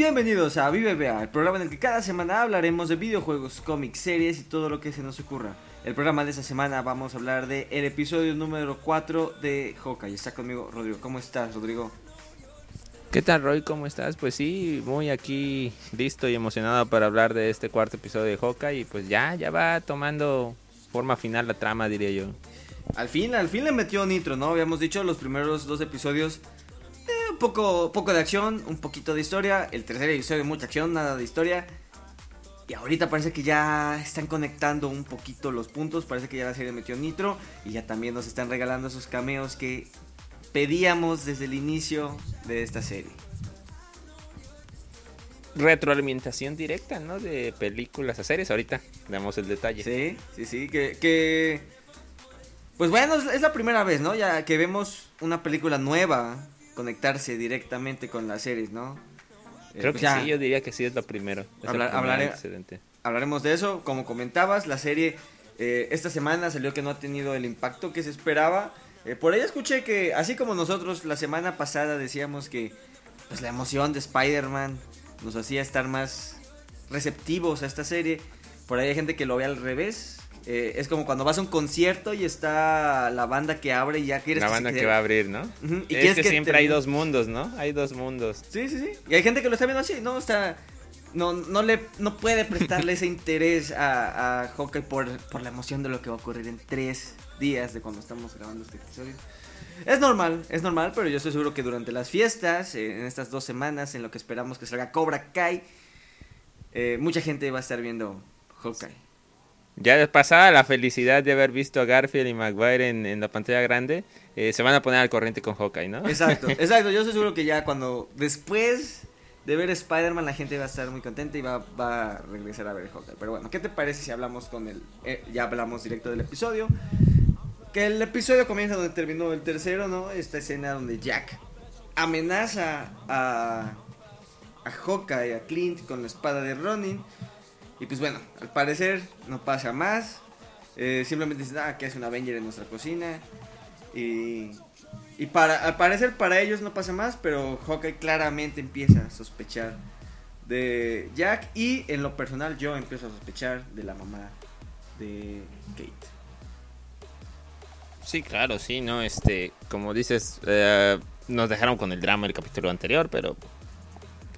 Bienvenidos a VBA, el programa en el que cada semana hablaremos de videojuegos, cómics, series y todo lo que se nos ocurra. El programa de esta semana vamos a hablar de el episodio número 4 de Hawkeye. Está conmigo Rodrigo. ¿Cómo estás, Rodrigo? ¿Qué tal, Roy? ¿Cómo estás? Pues sí, muy aquí listo y emocionado para hablar de este cuarto episodio de Hawkeye y pues ya, ya va tomando forma final la trama, diría yo. Al fin, al fin le metió Nitro, ¿no? Habíamos dicho los primeros dos episodios poco, poco de acción, un poquito de historia. El tercer episodio, mucha acción, nada de historia. Y ahorita parece que ya están conectando un poquito los puntos. Parece que ya la serie metió Nitro. Y ya también nos están regalando esos cameos que pedíamos desde el inicio de esta serie. Retroalimentación directa, ¿no? De películas a series. Ahorita damos el detalle. Sí, sí, sí. Que, que... Pues bueno, es la primera vez, ¿no? Ya que vemos una película nueva conectarse directamente con las series, ¿no? Creo eh, que sí, yo diría que sí es lo primero. hablaremos de eso. Como comentabas, la serie eh, esta semana salió que no ha tenido el impacto que se esperaba. Eh, por ahí escuché que, así como nosotros la semana pasada decíamos que pues, la emoción de Spider-Man nos hacía estar más receptivos a esta serie, por ahí hay gente que lo ve al revés, eh, es como cuando vas a un concierto y está la banda que abre y ya quieres la banda que va a abrir, ¿no? y es que, siempre hay dos mundos, ¿no? Hay dos mundos. Sí, sí, sí. Y hay gente que lo está viendo así, ¿no? Está no no le no puede prestarle ese interés a, a Hawkeye por, por la emoción de lo que va a ocurrir en tres días de cuando estamos grabando este episodio. Es normal, es normal, pero yo estoy seguro que durante las fiestas, eh, en estas dos semanas, en lo que esperamos que salga Cobra Kai, eh, mucha gente va a estar viendo Hawkeye. Ya pasada la felicidad de haber visto a Garfield y Maguire en, la pantalla grande, eh, se van a poner al corriente con Hawkeye, ¿no? Exacto, exacto. Yo estoy seguro que ya cuando después de ver Spider-Man la gente va a estar muy contenta y va, a regresar a ver Hawkeye. Pero bueno, ¿qué te parece si hablamos con el... Eh, ya hablamos directo del episodio. Que el episodio comienza donde terminó el tercero, ¿no? Esta escena donde Jack amenaza a, a Hawkeye, a Clint con la espada de Ronin. Y pues bueno, al parecer no pasa más. Eh, simplemente dicen, ah, que es un Avenger en nuestra cocina. Y, y para, al parecer para ellos no pasa más, pero Hawkeye claramente empieza a sospechar de Jack. Y en lo personal yo empiezo a sospechar de la mamá de Kate. Sí, claro, sí, ¿no? Este, como dices, eh, nos dejaron con el drama el capítulo anterior, pero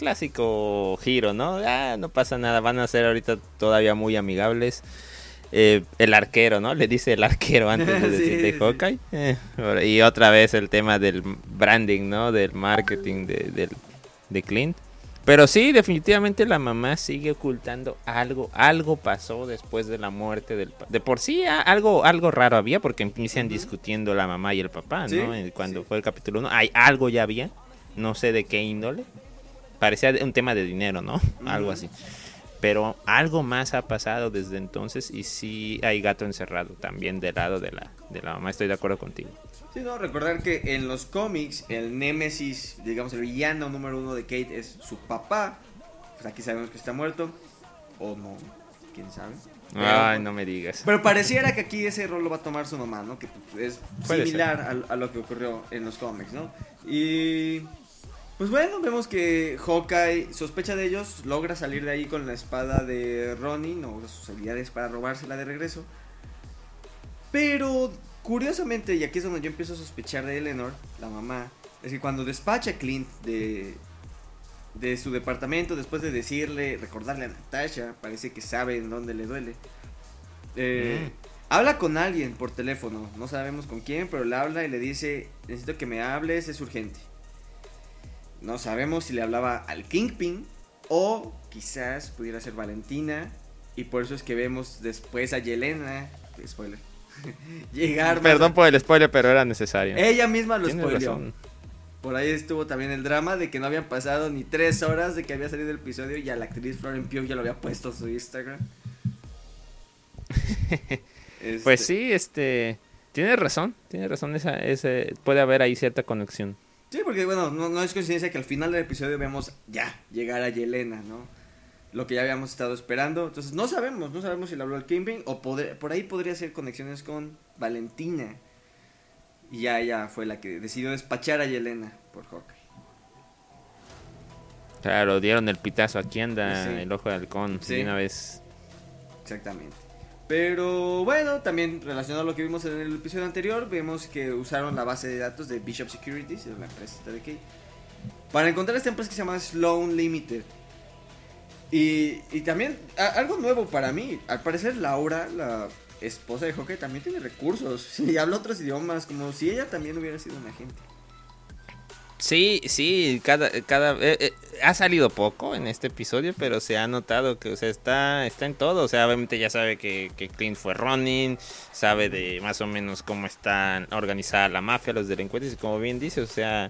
clásico giro, ¿no? Ah, no pasa nada, van a ser ahorita todavía muy amigables. Eh, el arquero, ¿no? Le dice el arquero antes de decir de Hawkeye. Eh, y otra vez el tema del branding, ¿no? Del marketing de, de Clint. Pero sí, definitivamente la mamá sigue ocultando algo. Algo pasó después de la muerte del... De por sí algo, algo raro había porque empiezan discutiendo la mamá y el papá, ¿no? Cuando fue el capítulo 1. Hay algo ya había. No sé de qué índole parecía un tema de dinero, ¿no? Algo así. Pero algo más ha pasado desde entonces y sí hay gato encerrado también del lado de la, de la mamá. Estoy de acuerdo contigo. Sí, no, recordar que en los cómics el némesis, digamos el villano número uno de Kate es su papá. Pues aquí sabemos que está muerto. O no, quién sabe. Ay, no me digas. Pero pareciera que aquí ese rol lo va a tomar su mamá, ¿no? Que es similar a, a, lo que ocurrió en los cómics, ¿no? Y pues bueno, vemos que Hawkeye sospecha de ellos, logra salir de ahí con la espada de Ronin o sus habilidades para robársela de regreso. Pero curiosamente, y aquí es donde yo empiezo a sospechar de Eleanor, la mamá, es que cuando despacha a Clint de, de su departamento, después de decirle, recordarle a Natasha, parece que sabe en dónde le duele. Eh, mm. Habla con alguien por teléfono, no sabemos con quién, pero le habla y le dice, necesito que me hables, es urgente. No sabemos si le hablaba al Kingpin o quizás pudiera ser Valentina. Y por eso es que vemos después a Yelena. Spoiler. llegar. Perdón por el spoiler, pero era necesario. Ella misma lo spoileó. Por ahí estuvo también el drama de que no habían pasado ni tres horas de que había salido el episodio y a la actriz Florence Pugh ya lo había puesto en su Instagram. Pues este sí, este. Tiene razón, tiene razón. Esa, ese, puede haber ahí cierta conexión. Sí, porque bueno, no, es coincidencia que al final del episodio vemos ya llegar a Yelena, ¿no? Lo que ya habíamos estado esperando. Entonces no sabemos, no sabemos si le habló el Kingpin o por ahí podría ser conexiones con Valentina. Y ya ella fue la que decidió despachar a Yelena por Hawkeye. Claro, dieron el pitazo. Aquí anda Sí. el ojo de halcón. Sí. De una vez. Exactamente. Pero bueno, también relacionado a lo que vimos en el episodio anterior, vemos que usaron la base de datos de Bishop Securities, es la empresa de Kate, para encontrar esta empresa que se llama Sloan Limited. Y, y también algo nuevo para mí, al parecer Laura, la esposa de Hawkeye, también tiene recursos y habla otros idiomas, como si ella también hubiera sido una agente. Sí, sí, cada, cada eh, eh, ha salido poco en este episodio, pero se ha notado que, o sea, está, está en todo, o sea, obviamente ya sabe que, que Clint fue running, sabe de más o menos cómo está organizada la mafia, los delincuentes, y como bien dice, o sea,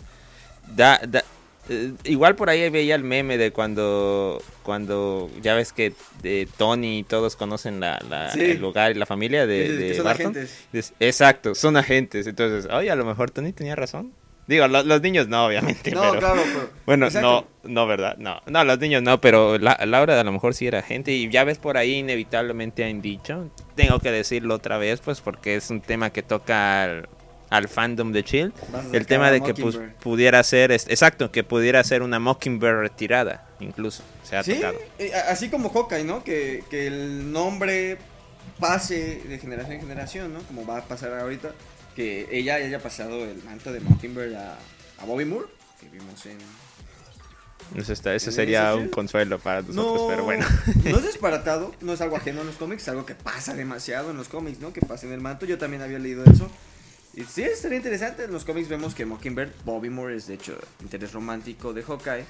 da, da, eh, igual por ahí veía el meme de cuando, cuando ya ves que de Tony y todos conocen la, la- Sí. el lugar y la familia de, son Barton. agentes. Exacto, son agentes. Entonces, oye, a lo mejor Tony tenía razón. Digo, lo- los niños no, obviamente. No, pero... claro, pero... Bueno, Exacto. no, no, ¿verdad? No, no, los niños no, pero la, Laura a lo mejor sí era agente. Y ya ves por ahí, inevitablemente han dicho. Tengo que decirlo otra vez, pues, porque es un tema que toca al, al fandom de Chill. El tema de que pues, Mockingbird. pudiera ser, exacto, que pudiera ser una Mockingbird retirada, incluso. Se ha Sí, tocado. eh, así como Hawkeye, ¿no? Que, que el nombre pase de generación en generación, ¿no? Como va a pasar ahorita. Que ella haya pasado el manto de Mockingbird a, a Bobby Moore, que vimos en... Eso, está, eso ¿En sería un consuelo para nosotros, No, pero bueno. no es disparatado, no es algo ajeno en los cómics, es algo que pasa demasiado en los cómics, ¿no? Que pasa en el manto, yo también había leído eso. Y sí, estaría interesante, en los cómics vemos que Mockingbird, Bobby Moore es de hecho interés romántico de Hawkeye.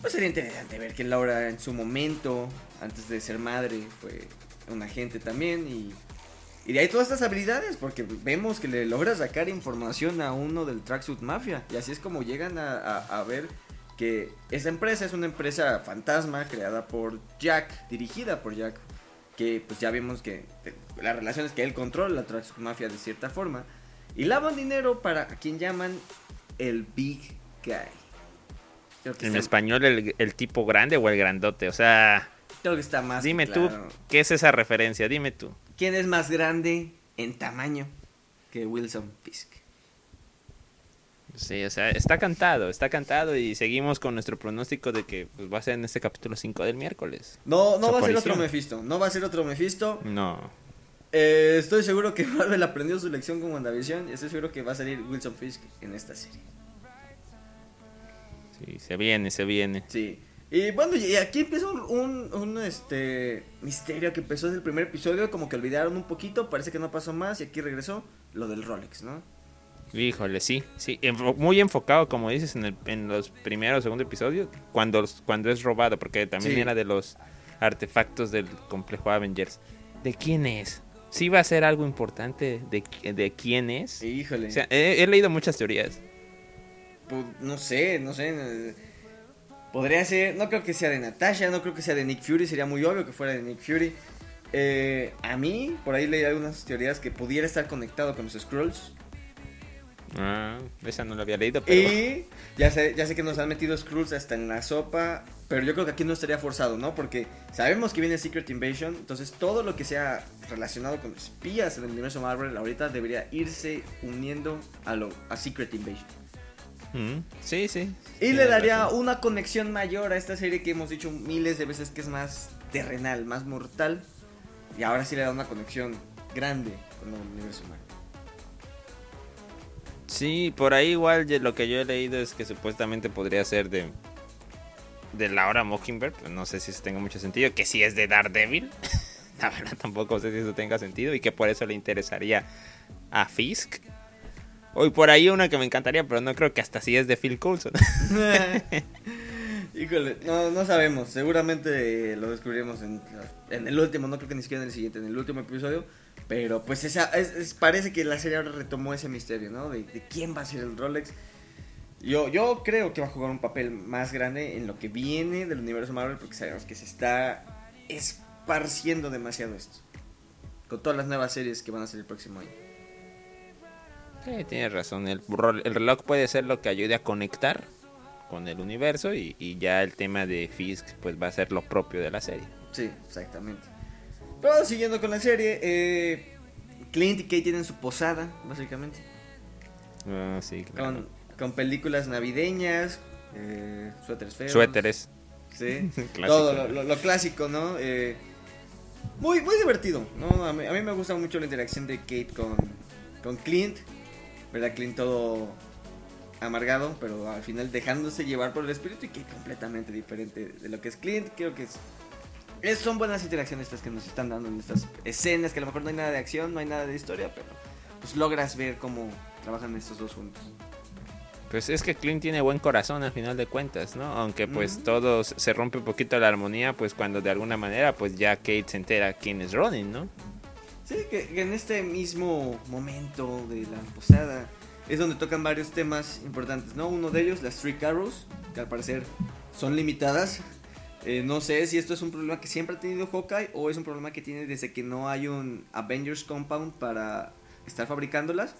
Pues sería interesante ver que Laura en su momento, antes de ser madre, fue un agente también y... Y de ahí todas estas habilidades, porque vemos que le logra sacar información a uno del Tracksuit Mafia. Y así es como llegan a, a- a ver que esa empresa es una empresa fantasma creada por Jack, dirigida por Jack. Que pues ya vimos que eh, la relación es que él controla la Tracksuit Mafia de cierta forma. Y lavan dinero para a quien llaman el Big Guy. Creo que, En está, español, el, el tipo grande o el grandote. O sea, creo que está más. dime tú. ¿qué es esa referencia? Dime tú. ¿Quién es más grande en tamaño que Wilson Fisk? Sí, o sea, está cantado, está cantado y seguimos con nuestro pronóstico de que pues, va a ser en este capítulo 5 del miércoles. No, no Su va a ser otro Mephisto. No va a ser otro Mephisto. No. Eh, estoy seguro que Marvel aprendió su lección con WandaVision. Y estoy seguro que va a salir Wilson Fisk en esta serie. Sí, se viene, se viene. Sí. Y bueno, y aquí empieza un, un, un, este misterio que empezó desde el primer episodio. Como que olvidaron un poquito. Parece que no pasó más. Y aquí regresó lo del Rolex, ¿no? Híjole, sí, sí, muy enfocado, como dices, en, el, en los primeros o segundo episodios, cuando, cuando es robado, porque también Sí. era de los artefactos del complejo Avengers. ¿De quién es? Sí va a ser algo importante de, de quién es. Híjole. O sea, he, he leído muchas teorías. Pues, no sé, no sé. Podría ser, no creo que sea de Natasha, no creo que sea de Nick Fury, sería muy obvio que fuera de Nick Fury. Eh, a mí, por ahí leí algunas teorías que pudiera estar conectado con los Skrulls. Ah, esa no la había leído, pero... Y ya sé, ya sé que nos han metido Skrulls hasta en la sopa, pero yo creo que aquí no estaría forzado, ¿no? Porque sabemos que viene Secret Invasion, entonces todo lo que sea relacionado con espías en el universo Marvel ahorita debería irse uniendo a, lo, a Secret Invasion. Mm, sí, sí. Y le daría razón. una conexión mayor a esta serie que hemos dicho miles de veces que es más terrenal, más mortal. Y ahora sí le da una conexión grande con el universo Marvel. Sí, por ahí igual lo que yo he leído es que supuestamente podría ser de de Laura Mockingbird, pero no sé si eso tenga mucho sentido, que si es de Daredevil. La verdad tampoco sé si eso tenga sentido y que por eso le interesaría a Fisk. Hoy por ahí una que me encantaría, pero no creo que hasta si es de Phil Coulson. Híjole, no, no sabemos. Seguramente lo descubriremos en, el último, no creo que ni siquiera en el siguiente, en el último episodio. Pero pues esa, es- es- parece que la serie ahora retomó ese misterio, ¿no? De, quién va a ser el Rolex. Yo, yo creo que va a jugar un papel más grande en lo que viene del universo Marvel porque sabemos que se está esparciendo demasiado esto. Con todas las nuevas series que van a salir el próximo año. Sí, tienes razón, el, reloj puede ser lo que ayude a conectar con el universo y, y ya el tema de Fisk pues va a ser lo propio de la serie. Sí, exactamente. Pero siguiendo con la serie, eh, Clint y Kate tienen su posada, básicamente. Ah, sí, claro. Con, con películas navideñas, eh, suéteres feos. Suéteres. Sí, todo lo, lo- lo clásico, ¿no? Eh, muy, muy divertido, ¿no? A mí, a mí me gusta mucho la interacción de Kate con, con Clint, ¿verdad? Clint todo amargado, pero al final dejándose llevar por el espíritu y Kate completamente diferente de lo que es Clint. Creo que es, es- son buenas interacciones estas que nos están dando en estas escenas, que a lo mejor no hay nada de acción, no hay nada de historia, pero pues logras ver cómo trabajan estos dos juntos. Pues es que Clint tiene buen corazón al final de cuentas, ¿no? Aunque pues Ujú. todo se se rompe un poquito la armonía, pues cuando de alguna manera pues ya Kate se entera quién es Ronin, ¿no? Sí, que, que en este mismo momento de la posada es donde tocan varios temas importantes, ¿no? Uno de ellos, las Three Arrows, que al parecer son limitadas. Eh, no sé si esto es un problema que siempre ha tenido Hawkeye o es un problema que tiene desde que no hay un Avengers Compound para estar fabricándolas.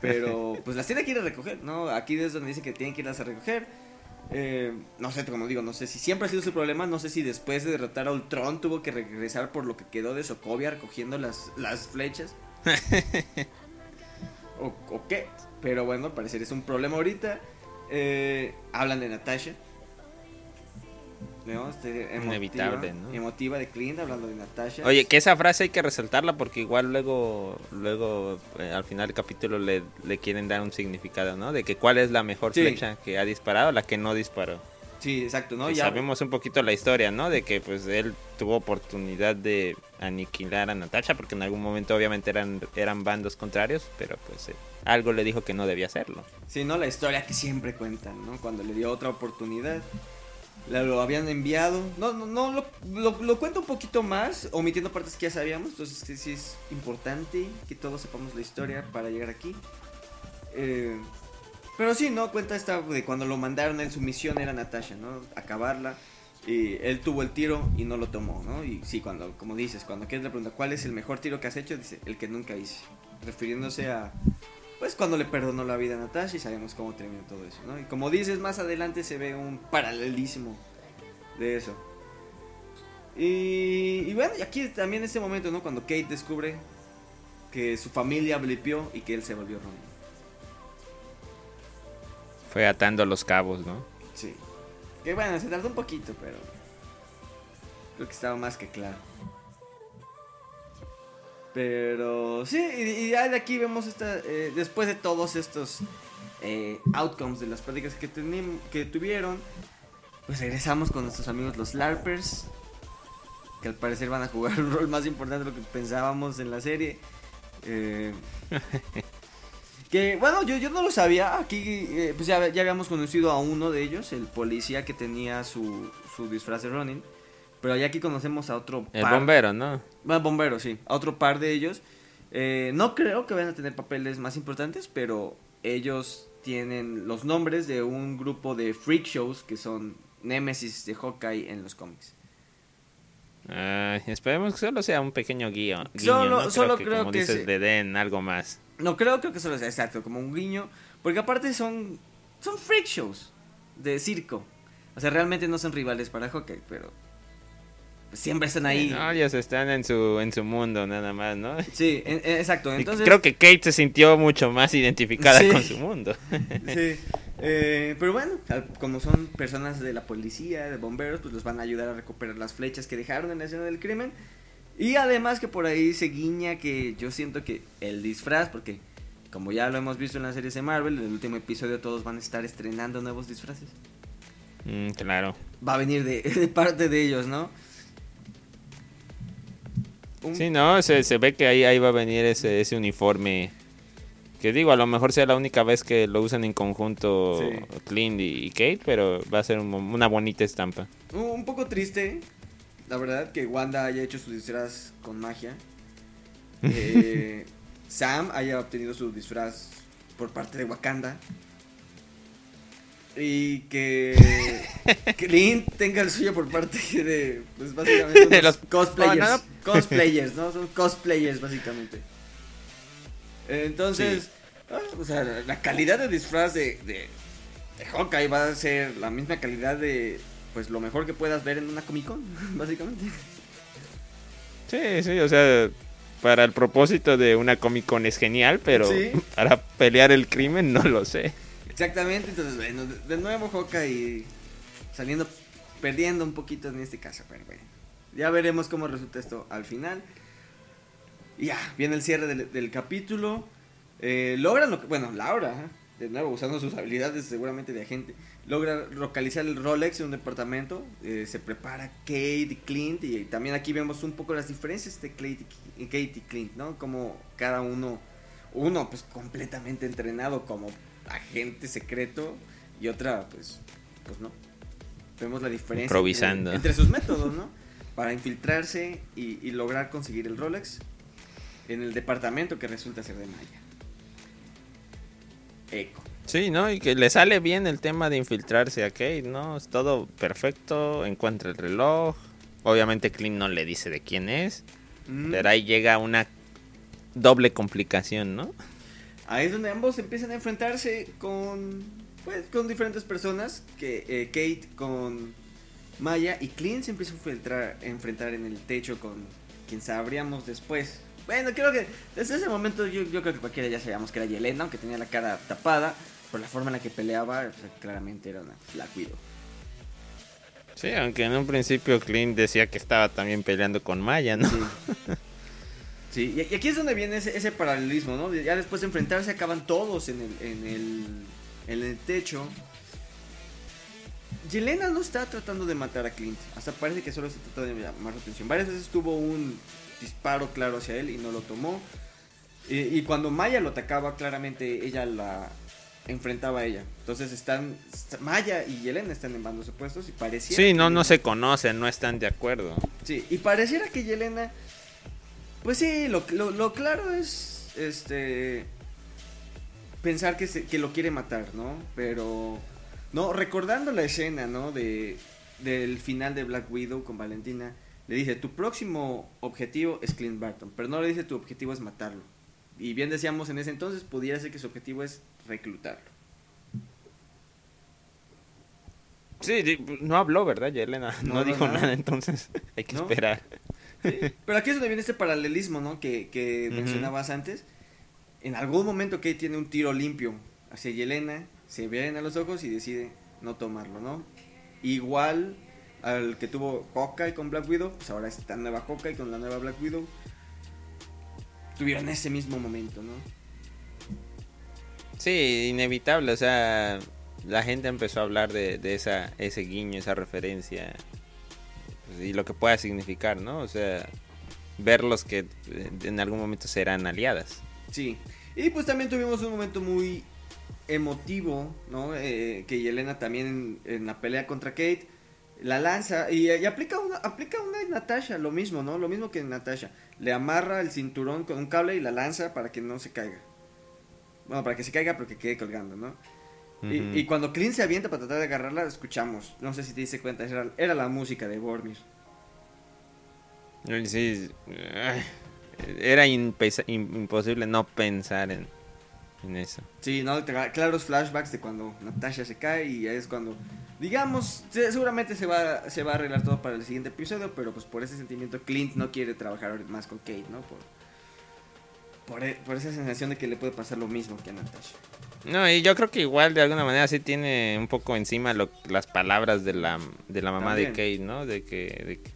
Pero pues las tiene que ir a recoger, ¿no? Aquí es donde dice que tienen que irlas a recoger. Eh, no sé, como digo, no sé si siempre ha sido su problema. No sé si después de derrotar a Ultron tuvo que regresar por lo que quedó de Sokovia recogiendo las, las flechas. o, o qué. Pero bueno, al parecer es un problema ahorita. Eh, hablan de Natasha. ¿No? Este, emotiva, Inevitable, ¿no? Emotiva de Clint hablando de Natasha. Oye, que esa frase hay que resaltarla porque igual luego, luego eh, al final del capítulo le, le quieren dar un significado, ¿no? De que cuál es la mejor Sí. flecha que ha disparado, la que no disparó. Sí, exacto, ¿no? Ya- sabemos un poquito la historia, ¿no? De que pues él tuvo oportunidad de aniquilar a Natasha porque en algún momento obviamente eran, eran bandos contrarios, pero pues eh, algo le dijo que no debía hacerlo. Sí, ¿no? La historia que siempre cuentan, ¿no? Cuando le dio otra oportunidad. Lo habían enviado. No, no, no, lo, lo, cuento un poquito más, omitiendo partes que ya sabíamos. Entonces sí, es importante que todos sepamos la historia para llegar aquí. Eh, pero sí, ¿no? Cuenta esta de cuando lo mandaron en su misión era Natasha, ¿no? Acabarla. Y él tuvo el tiro y no lo tomó, ¿no? Y sí, cuando, como dices, cuando quieres le pregunta cuál es el mejor tiro que has hecho, dice, el que nunca hice. Refiriéndose a, pues cuando le perdonó la vida a Natasha y sabemos cómo terminó todo eso, ¿no? Y como dices, más adelante se ve un paralelismo de eso. Y, y bueno, y aquí también este momento, ¿no? Cuando Kate descubre que su familia blipió y que él se volvió Ronin. Fue atando los cabos, ¿no? Sí. Que bueno, se tardó un poquito, pero creo que estaba más que claro. Pero sí, y, ya de aquí vemos esta, eh, después de todos estos eh, outcomes de las prácticas que, que tuvieron, pues regresamos con nuestros amigos los LARPers, que al parecer van a jugar un rol más importante de lo que pensábamos en la serie. Eh, que bueno, yo, yo no lo sabía. Aquí pues ya, ya habíamos conocido a uno de ellos, el policía que tenía su, su disfraz de Ronin. Pero ya aquí conocemos a otro El par- bombero, ¿no? Bueno, bombero, sí. A otro par de ellos. Eh, no creo que vayan a tener papeles más importantes, pero ellos tienen los nombres de un grupo de freak shows que son Nemesis de Hawkeye en los cómics. Esperemos que solo sea un pequeño guiño. Solo- ¿no? solo que, creo como que dices, sí. le den algo más. No creo, creo que solo sea exacto, como un guiño. Porque aparte son, son freak shows de circo. O sea, realmente no son rivales para Hawkeye, pero siempre están ahí. No, ellos están en su, en su mundo nada más, ¿no? Sí, en- en- exacto. Entonces, Creo que Kate se sintió mucho más identificada Sí. con su mundo. Sí, eh, pero bueno, como son personas de la policía, de bomberos, pues los van a ayudar a recuperar las flechas que dejaron en la escena del crimen. Y además que por ahí se guiña que yo siento que el disfraz, porque como ya lo hemos visto en las series de Marvel, en el último episodio todos van a estar estrenando nuevos disfraces. Mm, claro. Va a venir de, de parte de ellos, ¿no? Un- Sí, no, se, se ve que ahí, ahí va a venir ese, ese uniforme. Que digo, a lo mejor sea la única vez que lo usan en conjunto Sí. Clint y, Kate, pero va a ser un- una bonita estampa. Un poco triste, la verdad, que Wanda haya hecho su disfraz con magia. Eh, Sam haya obtenido su disfraz por parte de Wakanda. Y que Clint tenga el suyo por parte de, pues básicamente, De los- cosplayers. No, no, no. Cosplayers, ¿no? Son cosplayers, básicamente. Entonces, ah, o sea, la calidad de disfraz de, de, de Hawkeye va a ser la misma calidad de, pues, lo mejor que puedas ver en una Comic Con, básicamente. Sí, sí, o sea, para el propósito de una Comic Con es genial, pero Sí. para pelear el crimen no lo sé. Exactamente, entonces, bueno, de, nuevo Hawkeye saliendo, perdiendo un poquito en este caso, pero bueno. Ya veremos cómo resulta esto al final. Y ya, viene el cierre del, del capítulo. Eh, logran lo que, bueno, Laura, de nuevo, usando sus habilidades seguramente de agente, logra localizar el Rolex en un departamento. eh, se prepara Kate y Clint. Y también aquí vemos un poco las diferencias de y, Kate y Clint, ¿no? Como cada uno, uno pues completamente entrenado como agente secreto y otra pues, pues no. Vemos la diferencia Improvisando. Entre, entre sus métodos, ¿no? Para infiltrarse y, y lograr conseguir el Rolex en el departamento que resulta ser de Maya. Eco. Sí, ¿no? Y que le sale bien el tema de infiltrarse a Kate, ¿no? Es todo perfecto, encuentra el reloj. Obviamente Clint no le dice de quién es, Mm. pero ahí llega una doble complicación, ¿no? Ahí es donde ambos empiezan a enfrentarse con pues con diferentes personas que eh, Kate con Maya y Clint se empieza a enfrentar, a enfrentar en el techo con quien sabríamos después. Bueno, creo que desde ese momento yo, yo creo que cualquiera ya sabíamos que era Yelena, aunque tenía la cara tapada por la forma en la que peleaba, o sea, claramente era una Black Widow. Sí, aunque en un principio Clint decía que estaba también peleando con Maya, ¿no? Sí. Sí, y aquí es donde viene ese, ese paralelismo, ¿no? Ya después de enfrentarse acaban todos en el, en el, en el techo. Yelena no está tratando de matar a Clint, hasta parece que solo está tratando de llamar su atención. Varias veces tuvo un disparo claro hacia él y no lo tomó. Y, y cuando Maya lo atacaba, claramente ella la enfrentaba a ella. Entonces están, Maya y Yelena están en bandos opuestos y parecía... Sí, no, no se conocen, no están de acuerdo. Sí, y pareciera que Yelena. Pues sí, lo, lo, lo claro es. Este. Pensar que, se- que lo quiere matar, ¿no? Pero. No, recordando la escena, ¿no? De, del final de Black Widow con Valentina. Le dice: Tu próximo objetivo es Clint Barton. Pero no le dice: Tu objetivo es matarlo. Y bien decíamos en ese entonces, pudiera ser que su objetivo es reclutarlo. Sí, no habló, ¿verdad, Yelena? No dijo nada. nada, entonces hay que ¿No? esperar. Pero aquí es donde viene este paralelismo, ¿no? Que, que mencionabas antes. En algún momento Kate tiene un tiro limpio hacia Yelena, se ven a los ojos y decide no tomarlo, ¿no? Igual al que tuvo Hawkeye con Black Widow, pues ahora esta nueva Hawkeye con la nueva Black Widow. Tuvieron ese mismo momento, ¿no? Sí, inevitable, o sea, la gente empezó a hablar de, de esa, ese guiño, esa referencia y lo que pueda significar, ¿no? O sea, verlos que eh, en algún momento serán aliadas. Sí. Y pues también tuvimos un momento muy emotivo, ¿no? Eh, que Yelena también en, en la pelea contra Kate la lanza y, y aplica una aplica una en Natasha, lo mismo, ¿no? Lo mismo que en Natasha. Le amarra el cinturón con un cable y la lanza para que no se caiga. Bueno, para que se caiga pero que quede colgando, ¿no? Y- cuando Clint se avienta para tratar de agarrarla, escuchamos. No sé si te diste cuenta, era, era la música de Bormir. Sí, ay, era imposible no pensar en, en eso. Sí, ¿no? Claros flashbacks de cuando Natasha se cae y es cuando, digamos, se- seguramente se va, se va a arreglar todo para el siguiente episodio, pero pues por ese sentimiento Clint no quiere trabajar más con Kate, ¿no? Por, por, e- por esa sensación de que le puede pasar lo mismo que a Natasha. No, y yo creo que igual de alguna manera sí tiene un poco encima lo- las palabras de la, de la mamá de. Kate, ¿no? De que, de que-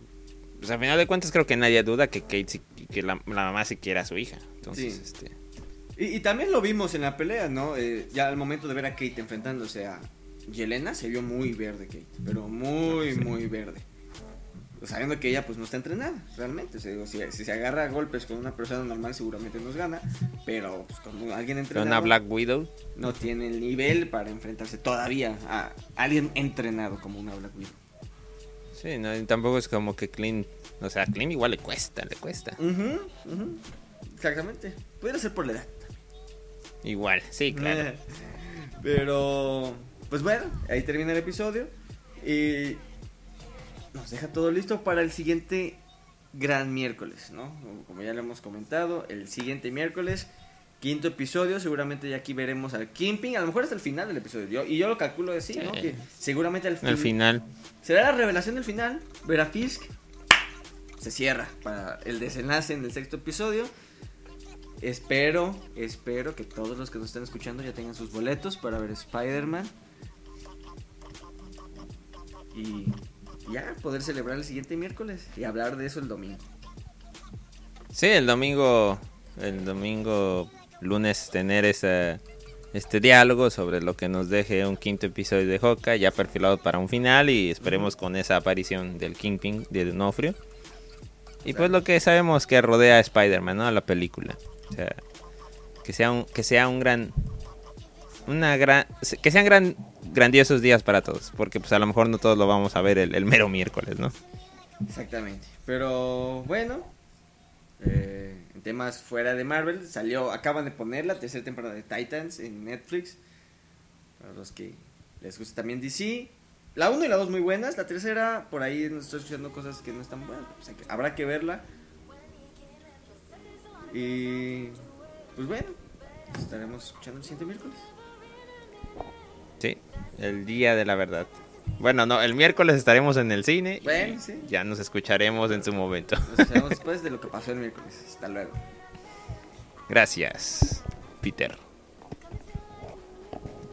pues a final de cuentas creo que nadie duda que Kate sí- que la, la mamá sí quiere a su hija. Entonces, Sí. este, Y, y también lo vimos en la pelea, ¿no? Eh, ya al momento de ver a Kate enfrentándose a Yelena, se vio muy verde Kate, pero muy, Sí. muy verde. Sabiendo que ella pues no está entrenada, realmente. O sea, digo, si, si se agarra a golpes con una persona normal seguramente nos gana, pero pues con alguien entrenado una Black Widow. no tiene el nivel para enfrentarse todavía a alguien entrenado como una Black Widow. Sí, no, tampoco es como que Clint, o sea, a Clint igual le cuesta, le cuesta. Exactamente. Pudiera ser por la edad. Igual, sí, claro. Pero, pues bueno, ahí termina el episodio. Y nos deja todo listo para el siguiente gran miércoles, ¿no? Como ya lo hemos comentado, el siguiente miércoles, quinto episodio. Seguramente ya aquí veremos al Kimping. A lo mejor hasta el final del episodio. Yo- y yo lo calculo así, ¿no? Sí. Que seguramente al, fin- Al final, será la revelación del final. Ver a Fisk se cierra para el desenlace en el sexto episodio. espero, espero que todos los que nos estén escuchando ya tengan sus boletos para ver Spider-Man. Y ya, poder celebrar el siguiente miércoles y hablar de eso el domingo. Sí, el domingo, el domingo, lunes, tener ese, este diálogo sobre lo que nos deje un quinto episodio de Hawkeye ya perfilado para un final y esperemos con esa aparición del Kingpin de Donofrio. Y pues lo que sabemos que rodea a Spider-Man, ¿no? A la película. O sea, que sea un, que sea un gran, una gran, que sean gran, grandiosos días para todos, porque pues a lo mejor no todos lo vamos a ver el, mero miércoles, ¿no? Exactamente. Pero bueno, eh, en temas fuera de Marvel, salió, acaban de poner la tercera temporada de Titans en Netflix. Para los que les gusta también DC. La 1 y la 2 muy buenas, la tercera por ahí nos estoy escuchando cosas que no están buenas, habrá que verla. Y pues bueno, estaremos escuchando el siguiente miércoles. El día de la verdad. Bueno, no, el miércoles estaremos en el cine Bueno, y sí. ya nos escucharemos en su momento. Nos escuchamos después de lo que pasó el miércoles. Hasta luego. Gracias, Peter.